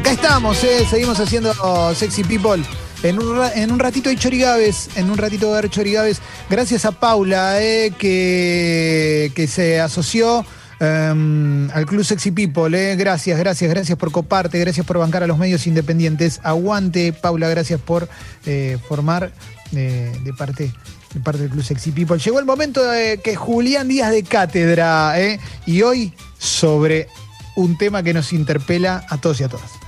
Acá estamos, eh, seguimos haciendo Sexy People. En un, en un ratito hay chorigaves, en un ratito va a haber chorigaves. Gracias a Paula, eh, que, que se asoció em, al Club Sexy People. eh. Gracias, gracias, gracias por coparte, gracias por bancar a los medios independientes. Aguante, Paula, gracias por formar de parte de parte del Club Sexy People. Llegó el momento de que Julián Díaz de Cátedra, y hoy sobre un tema que nos interpela a todos y a todas.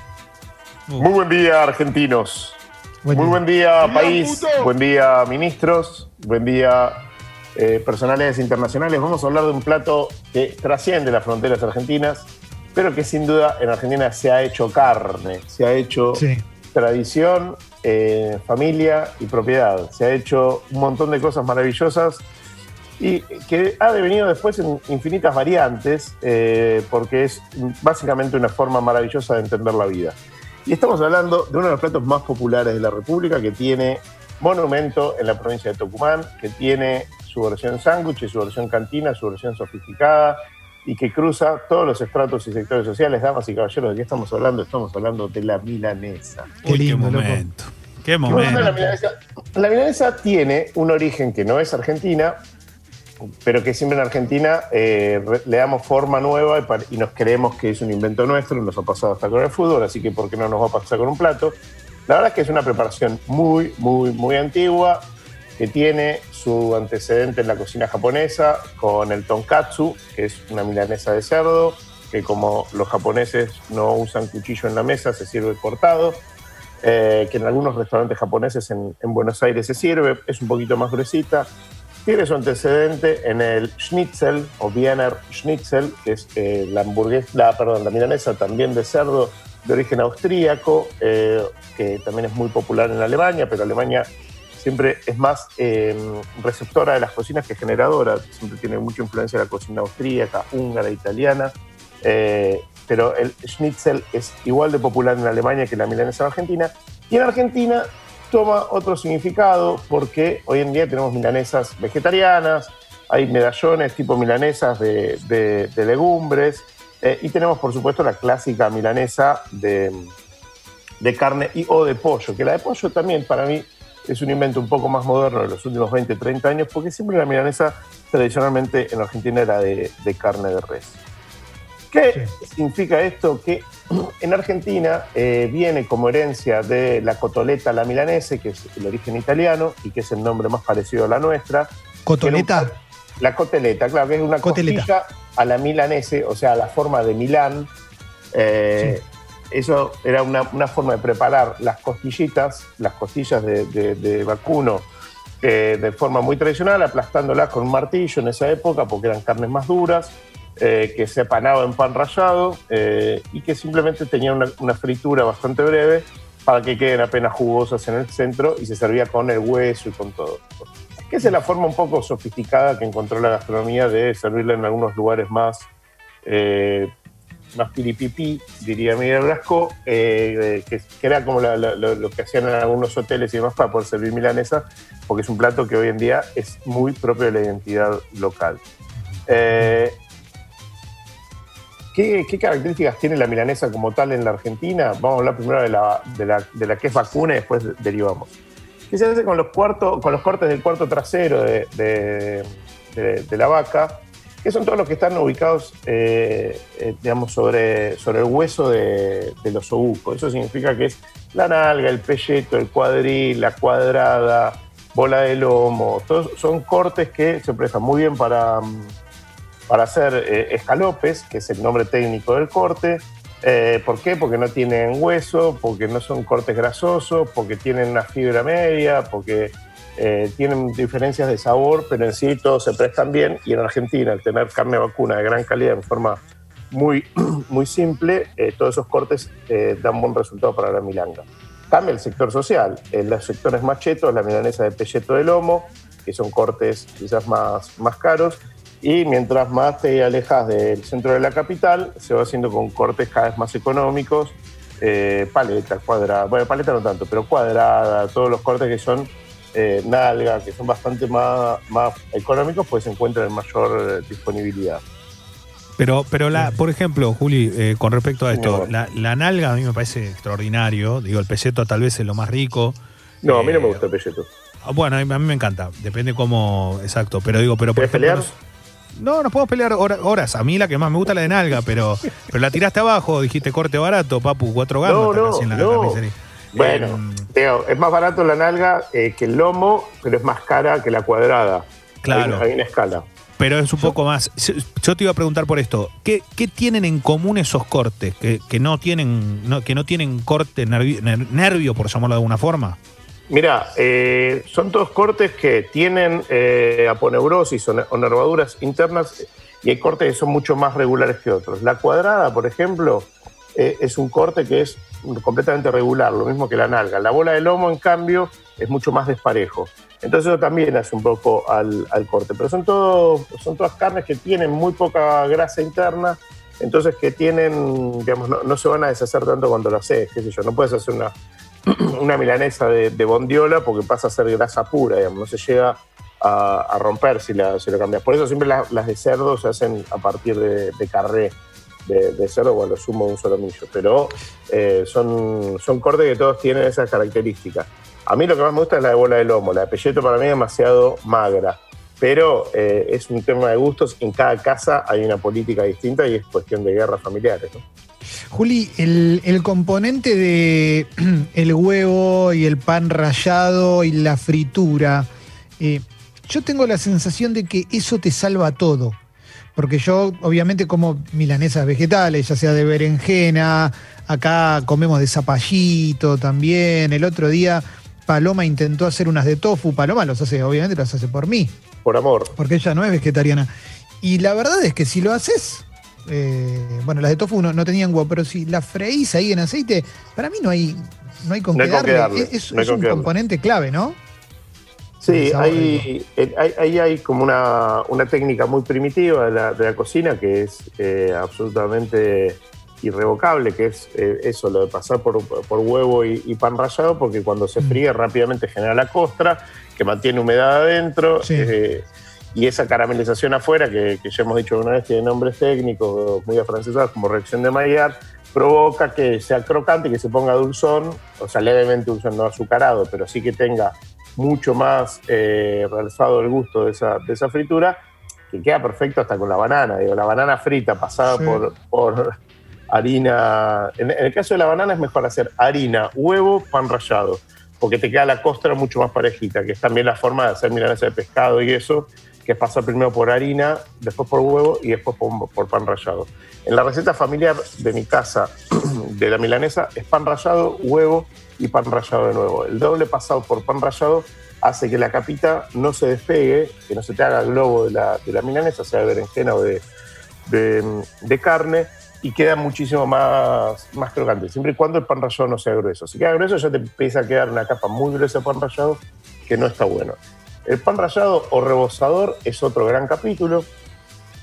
Muy buen día, argentinos. Buen Muy día. buen día, país. Buen día, ministros. Buen día, eh, personalidades internacionales. Vamos a hablar de un plato que trasciende las fronteras argentinas, pero que sin duda en Argentina se ha hecho carne, se ha hecho Sí. tradición, eh, familia y propiedad. Se ha hecho un montón de cosas maravillosas y que ha devenido después en infinitas variantes, eh, porque es básicamente una forma maravillosa de entender la vida. Y estamos hablando de uno de los platos más populares de la República, que tiene monumento en la provincia de Tucumán, que tiene su versión sándwich su versión cantina, su versión sofisticada, y que cruza todos los estratos y sectores sociales. Damas y caballeros, ¿de qué estamos hablando? Estamos hablando de la milanesa. Qué Uy, lindo, qué loco. momento. Qué Bueno, la, momento. milanesa, la milanesa tiene un origen que no es argentina, pero que siempre en Argentina eh, le damos forma nueva y, y nos creemos que es un invento nuestro, nos ha pasado hasta con el fútbol, así que ¿por qué no nos va a pasar con un plato? La verdad es que es una preparación muy, muy, muy antigua, que tiene su antecedente en la cocina japonesa con el tonkatsu, que es una milanesa de cerdo, que como los japoneses no usan cuchillo en la mesa, se sirve cortado eh, que en algunos restaurantes japoneses en, en Buenos Aires se sirve, es un poquito más gruesita. Tiene su antecedente en el schnitzel o Wiener Schnitzel, que es eh, la hamburguesa, la, perdón, la milanesa también de cerdo de origen austríaco, eh, que también es muy popular en Alemania, pero Alemania siempre es más eh, receptora de las cocinas que generadora, siempre tiene mucha influencia de la cocina austríaca, húngara, italiana. Pero el schnitzel es igual de popular en Alemania que la milanesa en Argentina. Y en Argentina toma otro significado porque hoy en día tenemos milanesas vegetarianas, hay medallones tipo milanesas de, legumbres eh, y tenemos por supuesto la clásica milanesa de, carne y o de pollo, que la de pollo también para mí es un invento un poco más moderno de los últimos 20, 30 años, porque siempre la milanesa tradicionalmente en Argentina era de carne de res. ¿Qué significa esto? Que en Argentina eh, viene como herencia de la cotoleta a la milanese, que es el origen italiano y que es el nombre más parecido a la nuestra. ¿Cotoleta? La coteleta, claro, que es una Coteleta. costilla a la milanese, o sea, a la forma de Milán. Eh, Eso era una, una forma de preparar las costillitas, las costillas de, de- de vacuno, eh, de forma muy tradicional, aplastándolas con un martillo en esa época, porque eran carnes más duras, eh, que se apanaba en pan rallado eh, y que simplemente tenían una, una fritura bastante breve para que queden apenas jugosas en el centro y se servía con el hueso y con todo. Que esa es la forma un poco sofisticada que encontró la gastronomía de servirla en algunos lugares más, eh, más piripipí, diría Miguel Blasco, eh, que, que era como la- la- lo, lo que hacían en algunos hoteles y demás para poder servir milanesa, porque es un plato que hoy en día es muy propio de la identidad local. Eh, ¿Qué, qué características tiene la milanesa como tal en la Argentina? Vamos a hablar primero de la, de la, de la que es vacuna y después derivamos. ¿Qué se hace con los, cuarto- con los cortes del cuarto trasero de, de- de- la vaca? Que son todos los que están ubicados, eh, eh, digamos, sobre, sobre el hueso de, los obucos. Eso significa que es la nalga, el pelleto, el cuadril, la cuadrada, bola de lomo. Todos son cortes que se prestan muy bien para, para hacer eh, escalopes, que es el nombre técnico del corte. Eh, ¿Por qué? Porque no tienen hueso, porque no son cortes grasosos, porque tienen una fibra media, porque eh, tienen diferencias de sabor, pero en sí todos se prestan bien. Y en Argentina, al tener carne vacuna de gran calidad en forma muy, muy simple, todos esos cortes eh, dan buen resultado para la milanga. Cambia el sector social. En los sectores más chetos, la milanesa de pelleto de lomo, que son cortes quizás más, más caros. Y mientras más te alejas del centro de la capital, se va haciendo con cortes cada vez más económicos, eh, paleta, cuadrada, bueno, paleta no tanto, pero cuadrada, todos los cortes que son eh, nalga, que son bastante más, más económicos, pues se encuentran en mayor eh, disponibilidad. Pero, pero la, por ejemplo, Juli, eh, con respecto a esto, la, la nalga a mí me parece extraordinario. Digo, el peseto tal vez es lo más rico. No, a mí no me Eh, gusta el pelleto. Ah, Bueno, a mí, me encanta. Depende cómo. Exacto. Pero digo, pero por ¿Querés ejemplo, pelear? No, nos podemos pelear hora- horas. A mí la que más me gusta es la de nalga, pero, pero la tiraste abajo, dijiste corte barato, papu, cuatro gamas. No, no, en la no. carnicería. Bueno, Eh, Teo, es más barato la nalga eh, que el lomo, pero es más cara que la cuadrada. Claro. Hay, una- hay una escala. pero es un poco más. Yo te iba a preguntar por esto. ¿Qué, qué tienen en común esos cortes? ¿Que, que no tienen no, que no tienen corte nervio, ner- nervio, por llamarlo de alguna forma? Mira, eh, son todos cortes que tienen eh, aponeurosis o, ne- o nervaduras internas y hay cortes que son mucho más regulares que otros. La cuadrada, por ejemplo, eh, es un corte que es completamente regular, lo mismo que la nalga. La bola de lomo, en cambio, es mucho más desparejo. Entonces eso también hace un poco al, corte. Pero son, todo, son todas carnes que tienen muy poca grasa interna, entonces que tienen, digamos, no, se van a deshacer tanto cuando lo haces, qué sé yo, no puedes hacer una, una milanesa de, de bondiola porque pasa a ser grasa pura, no se llega a, romper si, la, si lo cambias. Por eso siempre la- las de cerdo se hacen a partir de, de carré de, cerdo o lo sumo un solomillo, pero eh, son, son cortes que todos tienen esas características. A mí lo que más me gusta es la de bola de lomo, la de pelleto para mí es demasiado magra, pero eh, es un tema de gustos, en cada casa hay una política distinta y es cuestión de guerras familiares. Juli, el, el componente de el huevo y el pan rallado y la fritura, eh, yo tengo la sensación de que eso te salva todo. Porque yo, obviamente, como milanesas vegetales, ya sea de berenjena, acá comemos de zapallito también. El otro día Paloma intentó hacer unas de tofu. Paloma los hace, obviamente, las hace por mí Por amor. porque ella no es vegetariana. Y la verdad es que si lo haces, eh, bueno, las de tofu no, no tenían huevo, pero si las freís ahí en aceite, para mí no hay, no hay con No qué darle. darle, Es, no con un darle. componente clave, ¿no? Sí, hay, eh, hay, ahí hay como una, una técnica muy primitiva de la, de la cocina que es eh, absolutamente irrevocable, que es eh, eso, lo de pasar por, por huevo y, y pan rallado, porque cuando se fríe rápidamente genera la costra, que mantiene humedad adentro, Sí. eh, y esa caramelización afuera, que, que ya hemos dicho una vez, tiene nombres técnicos muy afrancesados, como reacción de Maillard, provoca que sea crocante, que se ponga dulzón, o sea, levemente dulzón, no azucarado, pero sí que tenga mucho más eh, realzado el gusto de esa, de esa fritura, que queda perfecto hasta con la banana. Digo, la banana frita pasada Sí. por, por harina. En, en el caso de la banana es mejor hacer harina, huevo, pan rallado, porque te queda la costra mucho más parejita, que es también la forma de hacer milanesa de pescado y eso, que es pasar primero por harina, después por huevo y después por, pan rallado. En la receta familiar de mi casa de la milanesa es pan rallado, huevo y pan rallado de nuevo. El doble pasado por pan rallado hace que la capita no se despegue, que no se te haga el globo de la, de la milanesa, sea de berenjena o de, de, de carne, y queda muchísimo más, más crocante, siempre y cuando el pan rallado no sea grueso. Si queda grueso ya te empieza a quedar una capa muy gruesa de pan rallado que no está bueno. El pan rallado o rebozador es otro gran capítulo,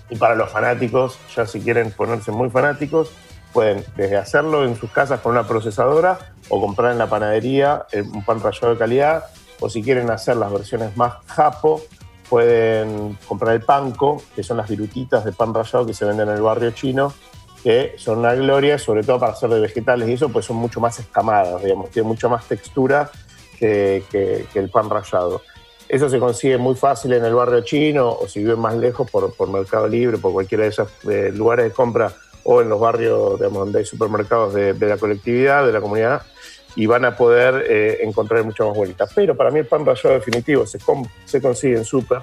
y para los fanáticos, ya si quieren ponerse muy fanáticos, pueden desde hacerlo en sus casas con una procesadora o comprar en la panadería eh, un pan rallado de calidad, o si quieren hacer las versiones más japo, pueden comprar el panco, que son las virutitas de pan rallado que se venden en el barrio chino, que son una gloria, sobre todo para hacer de vegetales y eso, pues son mucho más escamadas, digamos, tienen mucha más textura que, que- que el pan rallado. Eso se consigue muy fácil en el barrio chino o si viven más lejos por, por Mercado Libre, por cualquiera de esos eh, lugares de compra o en los barrios digamos, donde hay supermercados de, la colectividad, de la comunidad, y van a poder eh, encontrar mucho más bolitas. Pero para mí el pan rallado definitivo se, se consigue en super,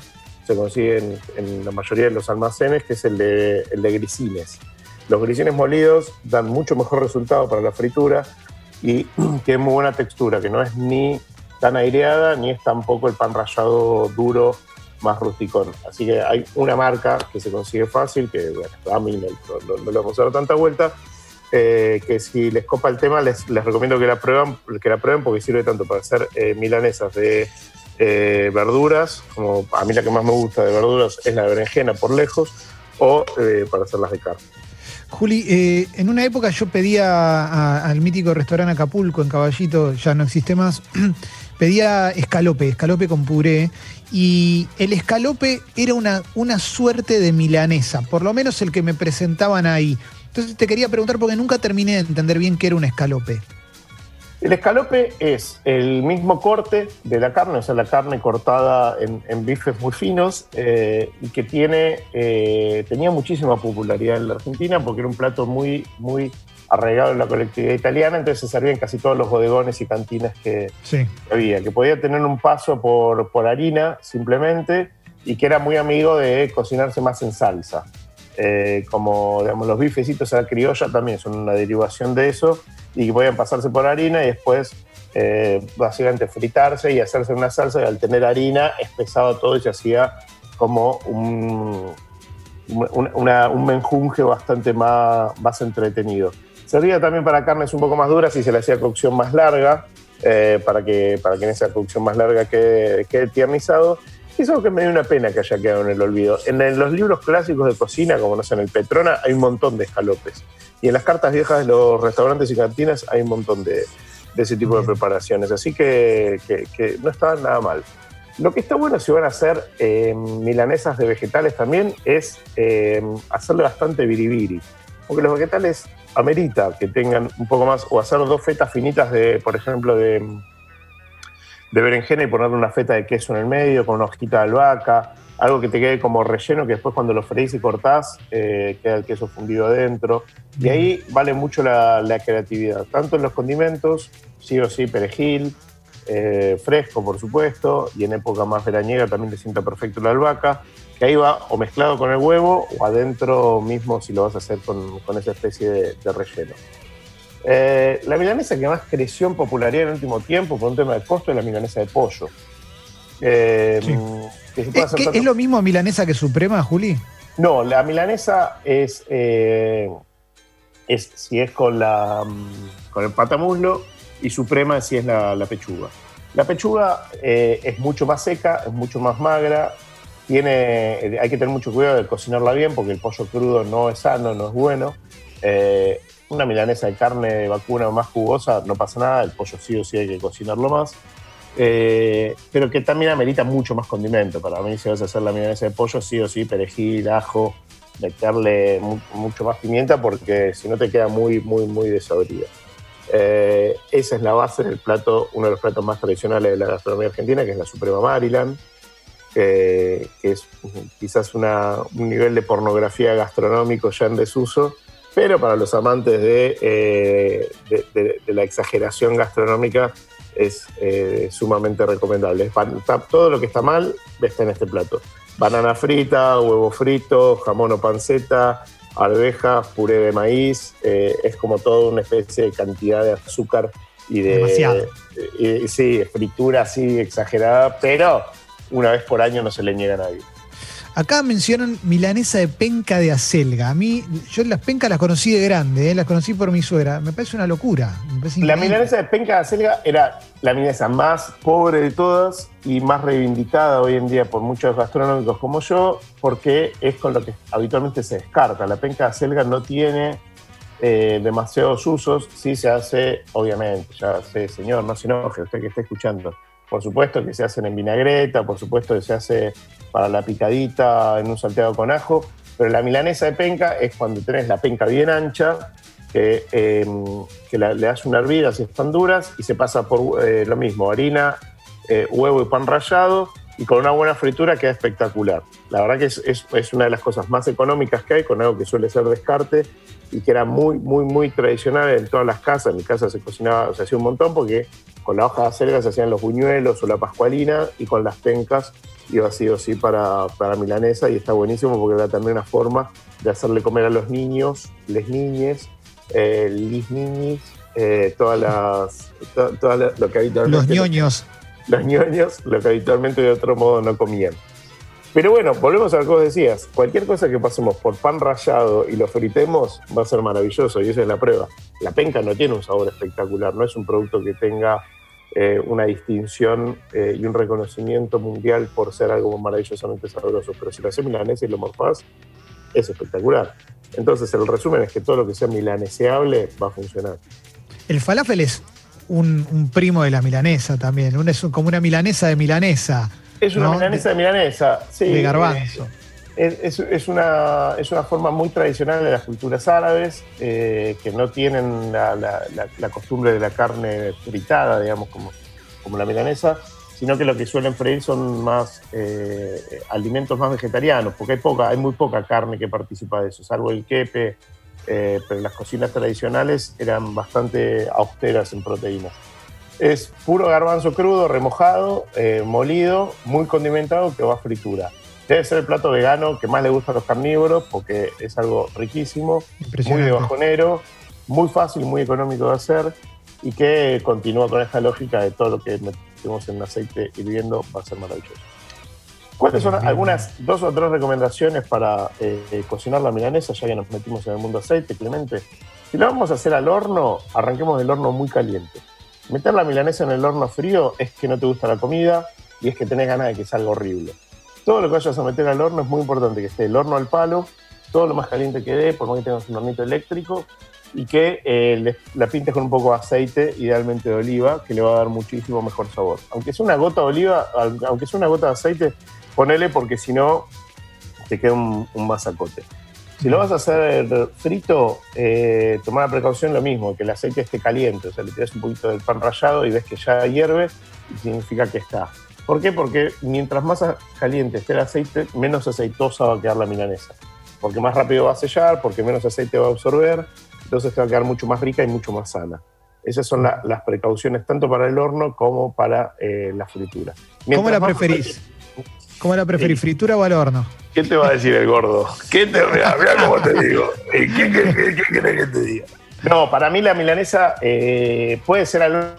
se consigue en, en la mayoría de los almacenes, que es el de, el de grisines. Los grisines molidos dan mucho mejor resultado para la fritura y tienen muy buena textura, que no es ni tan aireada ni es tampoco el pan rallado duro más rusticón. Así que hay una marca que se consigue fácil, que bueno, a mí no, no- no le a dar tanta vuelta, eh, que si les copa el tema les, recomiendo que la, prueben, que la prueben porque sirve tanto para hacer eh, milanesas de eh, verduras, como a mí la que más me gusta de verduras es la berenjena por lejos, o para hacerlas de carne. Juli, en una época yo pedía al mítico restaurante Acapulco en Caballito, ya no existe más, pedía escalope, escalope con puré, y el escalope era una, una suerte de milanesa, por lo menos el que me presentaban ahí. Entonces te quería preguntar porque nunca terminé de entender bien qué era un escalope. El escalope es el mismo corte de la carne, o sea, la carne cortada en, bifes muy finos eh, y que tiene, eh, tenía muchísima popularidad en la Argentina porque era un plato muy, muy arraigado en la colectividad italiana, entonces se servía en casi todos los bodegones y cantinas que, había, que podía tener un paso por, por, harina simplemente y que era muy amigo de cocinarse más en salsa. Eh, como digamos, los bifecitos a la criolla también son una derivación de eso y que podían pasarse por harina y después eh, básicamente fritarse y hacerse una salsa y al tener harina espesaba todo y se hacía como un, un menjunje bastante más, más entretenido. Servía también para carnes un poco más duras y se le hacía cocción más larga, eh, para, que, para que en esa cocción más larga quede, quede tiernizado. Y eso que me dio una pena que haya quedado en el olvido. En, los libros clásicos de cocina, como no sé, en el Petrona, hay un montón de escalopes. Y en las cartas viejas de los restaurantes y cantinas hay un montón de, ese tipo de preparaciones. Así que, no estaban nada mal. Lo que está bueno si van a hacer eh, milanesas de vegetales también es eh, hacerle bastante biribiri. Porque los vegetales amerita que tengan un poco más, o hacer dos fetas finitas de, por ejemplo, de, de berenjena y ponerle una feta de queso en el medio con una hojita de albahaca, algo que te quede como relleno que después cuando lo freís y cortás eh, queda el queso fundido adentro. Y ahí vale mucho la, creatividad, tanto en los condimentos, sí o sí perejil, eh, fresco por supuesto, y en época más veraniega también le sienta perfecto la albahaca, que ahí va o mezclado con el huevo o adentro mismo si lo vas a hacer con, esa especie de, relleno. Eh, la milanesa que más creció en popularidad en el último tiempo por un tema de costo es la milanesa de pollo. Eh, ¿Es, lo mismo milanesa que suprema, Juli? No, la milanesa es, eh, es si es con, la, con el patamuslo y suprema si es la, pechuga. La pechuga es mucho más seca, es mucho más magra, tiene, hay que tener mucho cuidado de cocinarla bien porque el pollo crudo no es sano, no es bueno. Eh, una milanesa de carne vacuna más jugosa no pasa nada, el pollo sí o sí hay que cocinarlo más. Eh, pero que también amerita mucho más condimento. Para mí, si vas a hacer la milanesa de pollo, sí o sí, perejil, ajo, meterle mucho más pimienta porque si no te queda muy, muy, muy desabrida. Eh, esa es la base del plato, uno de los platos más tradicionales de la gastronomía argentina, que es la Suprema Maryland que es quizás un nivel de pornografía gastronómico ya en desuso, pero para los amantes de, eh, de, la exageración gastronómica es eh, sumamente recomendable. Todo lo que está mal está en este plato. Banana frita, huevo frito, jamón o panceta, arvejas, puré de maíz, eh, es como toda una especie de cantidad de azúcar y de... Demasiado. sí, fritura así exagerada, pero una vez por año no se le niega a nadie. Acá mencionan milanesa de penca de acelga. A mí, yo las pencas las conocí de grande, eh, las conocí por mi suegra. Me parece una locura. la milanesa de penca de acelga era la milanesa más pobre de todas y más reivindicada hoy en día por muchos gastronómicos como yo, porque es con lo que habitualmente se descarta. La penca de acelga no tiene eh, demasiados usos, sí se hace, obviamente, ya sé, señor, no se enoje, usted que está escuchando por supuesto que se hacen en vinagreta, por supuesto que se hace para la picadita en un salteado con ajo, pero la milanesa de penca es cuando tenés la penca bien ancha, que, em, le das una hervida si están duras y se pasa por eh, lo mismo, harina, eh, huevo y pan rallado y con una buena fritura queda espectacular. La verdad que es, es, una de las cosas más económicas que hay, con algo que suele ser descarte y que era muy, muy, muy tradicional en todas las casas. En mi casa se cocinaba, se hacía un montón porque con la hoja de acelga se hacían los buñuelos o la pascualina y con las pencas iba así o sí para, para milanesa y está buenísimo porque era también una forma de hacerle comer a los niños, les niñes, eh, lis niñis, eh, todas las, lo que habitualmente... Los ñoños. Los ñoños, lo que habitualmente de otro modo no comían. Pero bueno, volvemos a lo que vos decías. Cualquier cosa que pasemos por pan rallado y lo fritemos va a ser maravilloso y esa es la prueba. La penca no tiene un sabor espectacular, no es un producto que tenga eh, una distinción eh, y un reconocimiento mundial por ser algo maravillosamente sabroso. Pero si lo haces milanesa y lo morfás, es espectacular. Entonces, el resumen es que todo lo que sea milaneseable va a funcionar. ¿El falafel es un, primo de la milanesa también. Un- es como una milanesa de milanesa. Es una ¿no? milanesa de milanesa, sí. De garbanzo. Es, es- es una, es una forma muy tradicional de las culturas árabes eh, que no tienen la, la- la- la costumbre de la carne fritada, digamos, como, como la milanesa, sino que lo que suelen freír son más eh, alimentos más vegetarianos, porque hay, poca, hay muy poca carne que participa de eso, salvo el quepe, eh, pero las cocinas tradicionales eran bastante austeras en proteínas. Es puro garbanzo crudo, remojado, eh, molido, muy condimentado, que va a fritura. Debe ser el plato vegano que más le gusta a los carnívoros porque es algo riquísimo, muy de bajonero, muy fácil, muy económico de hacer y que continúa con esta lógica de todo lo que metemos en aceite hirviendo va a ser maravilloso. ¿Cuáles son algunas dos o tres recomendaciones para eh, cocinar la milanesa, ya que nos metimos en el mundo aceite, Clemente? Si lo vamos a hacer al horno, arranquemos del horno muy caliente. Meter la milanesa en el horno frío es que no te gusta la comida y es que tenés ganas de que salga horrible. Todo lo que vayas a meter al horno es muy importante que esté el horno al palo, todo lo más caliente que dé, por más que tengas un hornito eléctrico, y que eh, la pintes con un poco de aceite, idealmente de oliva, que le va a dar muchísimo mejor sabor. Aunque sea una gota de oliva, aunque sea una gota de aceite, ponele porque si no te queda un, un masacote. Si lo vas a hacer frito, eh, toma la precaución lo mismo, que el aceite esté caliente, o sea, le tiras un poquito del pan rallado y ves que ya hierve, y significa que está. ¿Por qué? Porque mientras más caliente esté el aceite, menos aceitosa va a quedar la milanesa. Porque más rápido va a sellar, porque menos aceite va a absorber, entonces te va a quedar mucho más rica y mucho más sana. Esas son la- las precauciones tanto para el horno como para eh, la fritura. ¿Cómo la más- preferís? ¿Cómo la preferís, fritura o al horno? ¿Qué te va a decir el gordo? ¿Qué te mirá, mirá cómo te digo? Eh, ¿Qué, qué, qué- qué querés que te diga? No, para mí la milanesa eh, puede ser al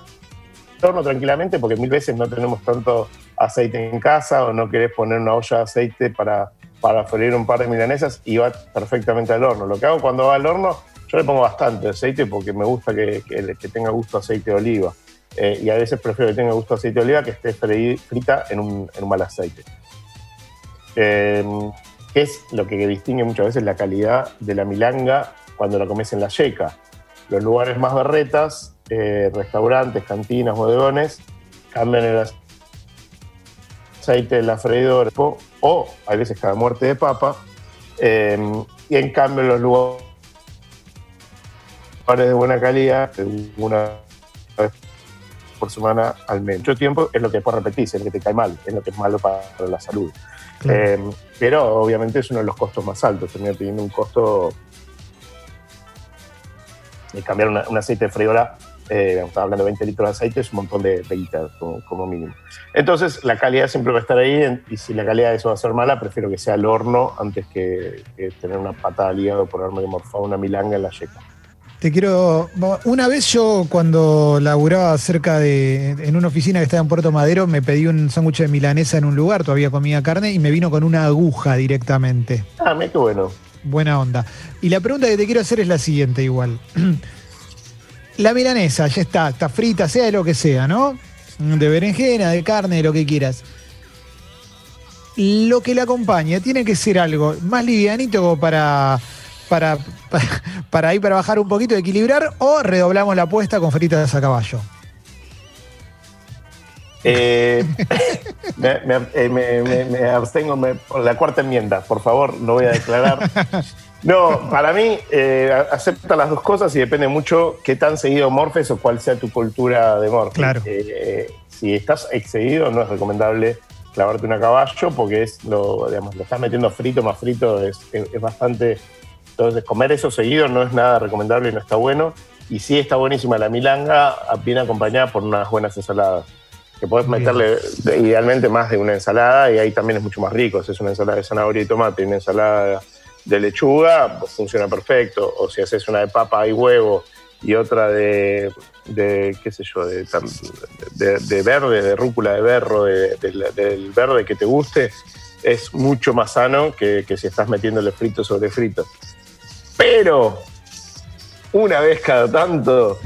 horno tranquilamente, porque mil veces no tenemos tanto aceite en casa o no querés poner una olla de aceite para, para freír un par de milanesas y va perfectamente al horno. Lo que hago cuando va al horno, yo le pongo bastante aceite porque me gusta que, que- que tenga gusto aceite de oliva. Eh, y a veces prefiero que tenga gusto aceite de oliva que esté freí- frita en un, en un mal aceite. Eh, es lo que distingue muchas veces la calidad de la milanga cuando la comes en la yeca. Los lugares más berretas, eh, restaurantes, cantinas, bodegones, cambian el aceite de la freidora o, hay veces cada muerte de papa. eh, y en cambio los lugares de buena calidad, una vez por semana al menos. Mucho tiempo es lo que después repetís, es lo que te cae mal, es lo que es malo para la salud. Eh, pero obviamente es uno de los costos más altos, termina teniendo un costo de cambiar un aceite de freidora, eh, estaba hablando de 20 litros de aceite, es un montón de, de como, mínimo. Entonces la calidad siempre va a estar ahí y si la calidad de eso va a ser mala, prefiero que sea al horno antes que, tener una patada al hígado por haberme morfado una milanga en la yeca. Te quiero. Una vez yo, cuando laburaba cerca de. en una oficina que estaba en Puerto Madero, me pedí un sándwich de milanesa en un lugar, todavía comía carne, y me vino con una aguja directamente. Ah, mira qué bueno. Buena onda. Y la pregunta que te quiero hacer es la siguiente, igual. La milanesa ya está, está frita, sea de lo que sea, ¿no? De berenjena, de carne, de lo que quieras. Lo que la acompaña tiene que ser algo más livianito para, para, para, para ahí para bajar un poquito, equilibrar, o redoblamos la apuesta con fritas a caballo. Eh, me, me- eh, me- abstengo por la cuarta enmienda, por favor, no voy a declarar. No, para mí eh, acepta las dos cosas y depende mucho qué tan seguido morfes o cuál sea tu cultura de morfe. Claro. Eh, si estás excedido, no es recomendable clavarte una caballo porque es lo, digamos, lo estás metiendo frito más frito, es, es- es bastante. Entonces, comer eso seguido no es nada recomendable y no está bueno. Y sí está buenísima la milanga, bien acompañada por unas buenas ensaladas que podés Bien. meterle de- idealmente más de una ensalada y ahí también es mucho más rico. Si es una ensalada de zanahoria y tomate y una ensalada de lechuga, pues funciona perfecto. O si haces una de papa y huevo y otra de, de qué sé yo, de, tam- de- de verde, de rúcula de berro, de- de- del verde que te guste, es mucho más sano que, que si estás metiéndole frito sobre frito. Pero una vez cada tanto,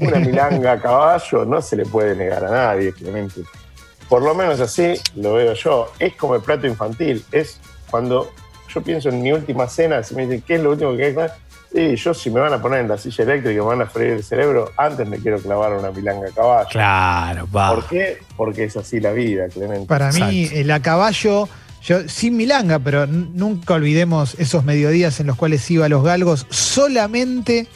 una milanga a caballo no se le puede negar a nadie, Clemente. Por lo menos así lo veo yo. Es como el plato infantil. Es cuando yo pienso en mi última cena, si me dicen, ¿qué es lo último que hay? Y yo si me van a poner en la silla eléctrica y me van a freír el cerebro, antes me quiero clavar una milanga a caballo. Claro, va. ¿Por qué? Porque es así la vida, Clemente. Para mí, Exacto. el a caballo, yo, sin milanga, pero nunca olvidemos esos mediodías en los cuales iba a los galgos solamente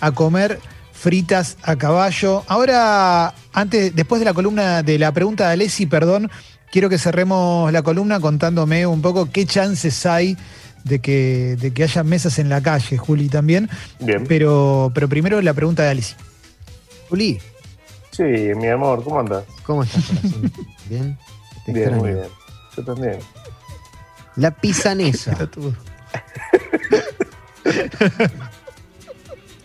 a comer fritas a caballo. Ahora, antes, después de la columna de la pregunta de Alessi, perdón, quiero que cerremos la columna contándome un poco qué chances hay de que, de que haya mesas en la calle, Juli, también. Bien. Pero, pero primero la pregunta de Alessi. Juli, Sí, mi amor, ¿cómo andas? ¿cómo estás, corazón? ¿Bien? Te Bien, extraño. muy bien. Yo también. La pisanesa.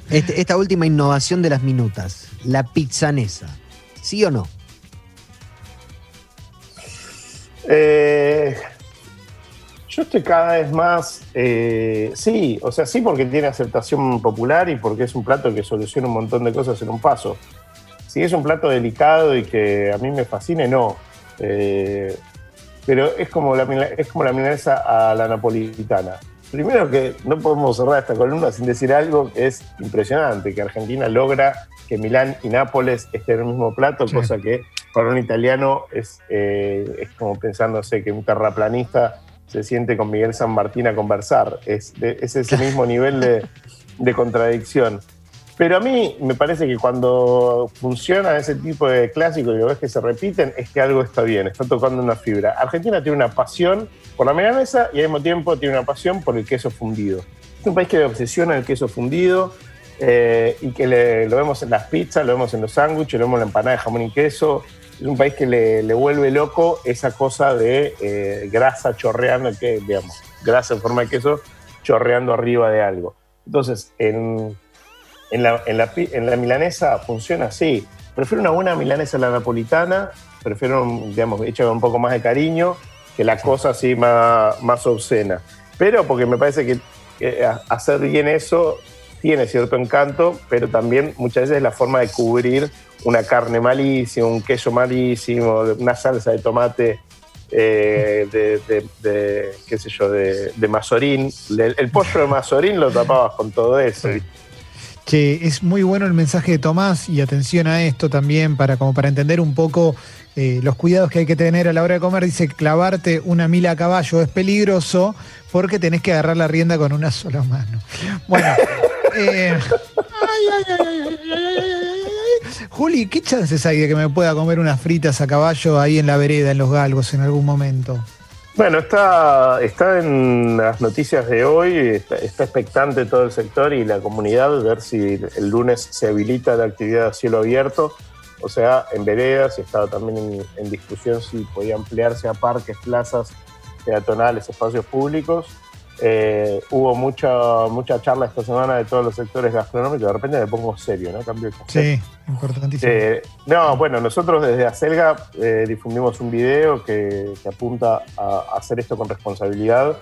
Este- esta última innovación de las minutas. La pizzanesa. ¿Sí o no? Eh, yo estoy cada vez más. eh, sí, o sea, sí, porque tiene aceptación popular y porque es un plato que soluciona un montón de cosas en un paso. Si es un plato delicado y que a mí me fascine, no. Eh, pero es como, la, es como la milanesa a la napolitana. Primero que no podemos cerrar esta columna sin decir algo que es impresionante, que Argentina logra que Milán y Nápoles estén en el mismo plato, Sí. cosa que para un italiano es, eh, es como pensándose que un terraplanista se siente con Miguel San Martín a conversar. Es, de- es ese mismo nivel de, de contradicción. Pero a mí me parece que cuando funciona ese tipo de clásicos y lo ves que se repiten, es que algo está bien, está tocando una fibra. Argentina tiene una pasión por la milanesa y al mismo tiempo tiene una pasión por el queso fundido. Es un país que le obsesiona el queso fundido eh, y que le- lo vemos en las pizzas, lo vemos en los sándwiches, lo vemos en la empanada de jamón y queso. Es un país que le, vuelve loco esa cosa de eh, grasa chorreando, que, digamos, grasa en forma de queso chorreando arriba de algo. Entonces, en, en la, en, la, en la milanesa funciona así. Prefiero una buena milanesa a la napolitana, prefiero, digamos, hecha un poco más de cariño que la cosa así más, más obscena. Pero porque me parece que eh, hacer bien eso tiene cierto encanto, pero también muchas veces es la forma de cubrir una carne malísima, un queso malísimo, una salsa de tomate eh, de, de- qué sé yo, de, de mazorín. El, el pollo de mazorín lo tapabas con todo eso. Che, es muy bueno el mensaje de Tomás y atención a esto también para, como para entender un poco eh, los cuidados que hay que tener a la hora de comer. Dice, clavarte una mila a caballo es peligroso porque tenés que agarrar la rienda con una sola mano. Bueno. Eh, Juli, ¿qué chances hay de que me pueda comer unas fritas a caballo ahí en la vereda, en los galgos, en algún momento? Bueno, está, está en las noticias de hoy, está, está expectante todo el sector y la comunidad, ver si el lunes se habilita la actividad a cielo abierto, o sea, en veredas, y estaba también en, en discusión si podía ampliarse a parques, plazas, peatonales, espacios públicos. Eh, hubo mucha, mucha charla esta semana de todos los sectores gastronómicos, de repente me pongo serio, ¿no? Cambio. Sí, importantísimo. Eh, no, bueno, nosotros desde Acelga eh, difundimos un video que, que apunta a, a hacer esto con responsabilidad.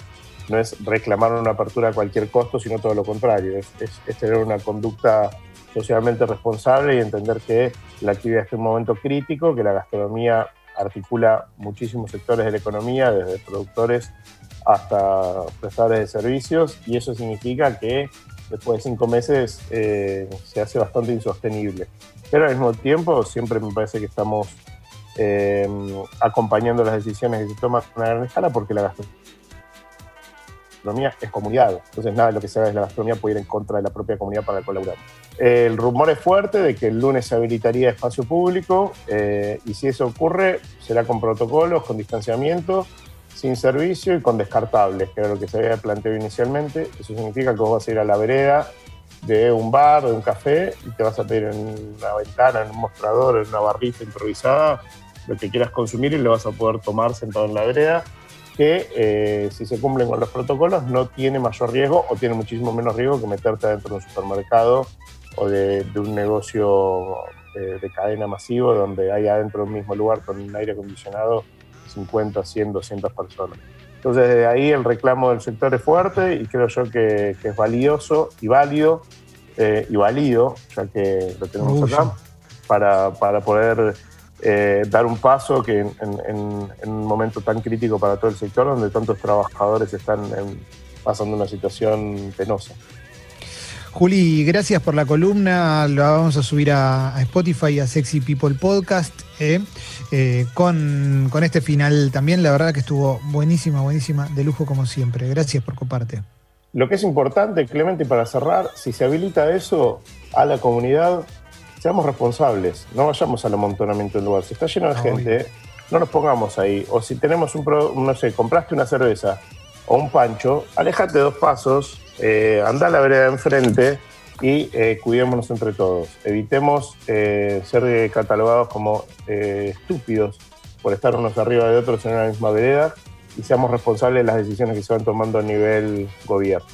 No es reclamar una apertura a cualquier costo, sino todo lo contrario. Es, es- es tener una conducta socialmente responsable y entender que la actividad está en un momento crítico, que la gastronomía articula muchísimos sectores de la economía, desde productores hasta prestadores de servicios, y eso significa que después de cinco meses eh, se hace bastante insostenible. Pero al mismo tiempo siempre me parece que estamos eh, acompañando las decisiones que se toman a una gran escala porque la gastronomía es comunidad. Entonces nada de lo que se haga desde la gastronomía puede ir en contra de la propia comunidad para la colaborar. El rumor es fuerte de que el lunes se habilitaría espacio público eh, y si eso ocurre será con protocolos, con distanciamiento, sin servicio y con descartables, que era lo que se había planteado inicialmente. Eso significa que vos vas a ir a la vereda de un bar de un café y te vas a pedir en una ventana, en un mostrador, en una barrita improvisada, lo que quieras consumir y lo vas a poder tomar sentado en la vereda, que eh, si se cumplen con los protocolos no tiene mayor riesgo o tiene muchísimo menos riesgo que meterte dentro de un supermercado o de, de un negocio eh, de cadena masivo donde hay adentro de un mismo lugar con un aire acondicionado 50, 100, 200 personas. Entonces, desde ahí el reclamo del sector es fuerte y creo yo que, que es valioso y válido eh, y válido, ya que lo tenemos acá, para, para poder eh, dar un paso que en, en- en un momento tan crítico para todo el sector, donde tantos trabajadores están en- pasando una situación penosa. Juli, gracias por la columna. La vamos a subir a, a Spotify a Sexy People Podcast. eh, eh, con, con este final también, la verdad que estuvo buenísima, buenísima, de lujo como siempre. Gracias por coparte. Lo que es importante, Clemente, para cerrar, si se habilita eso a la comunidad, seamos responsables, no vayamos al amontonamiento del lugar. Si está lleno de Ah, gente, no nos pongamos ahí. O si tenemos un, pro- no sé, compraste una cerveza o un pancho, alejate dos pasos, eh, anda a la vereda de enfrente y eh, cuidémonos entre todos. Evitemos eh, ser eh, catalogados como eh, estúpidos por estar unos arriba de otros en una misma vereda y seamos responsables de las decisiones que se van tomando a nivel gobierno.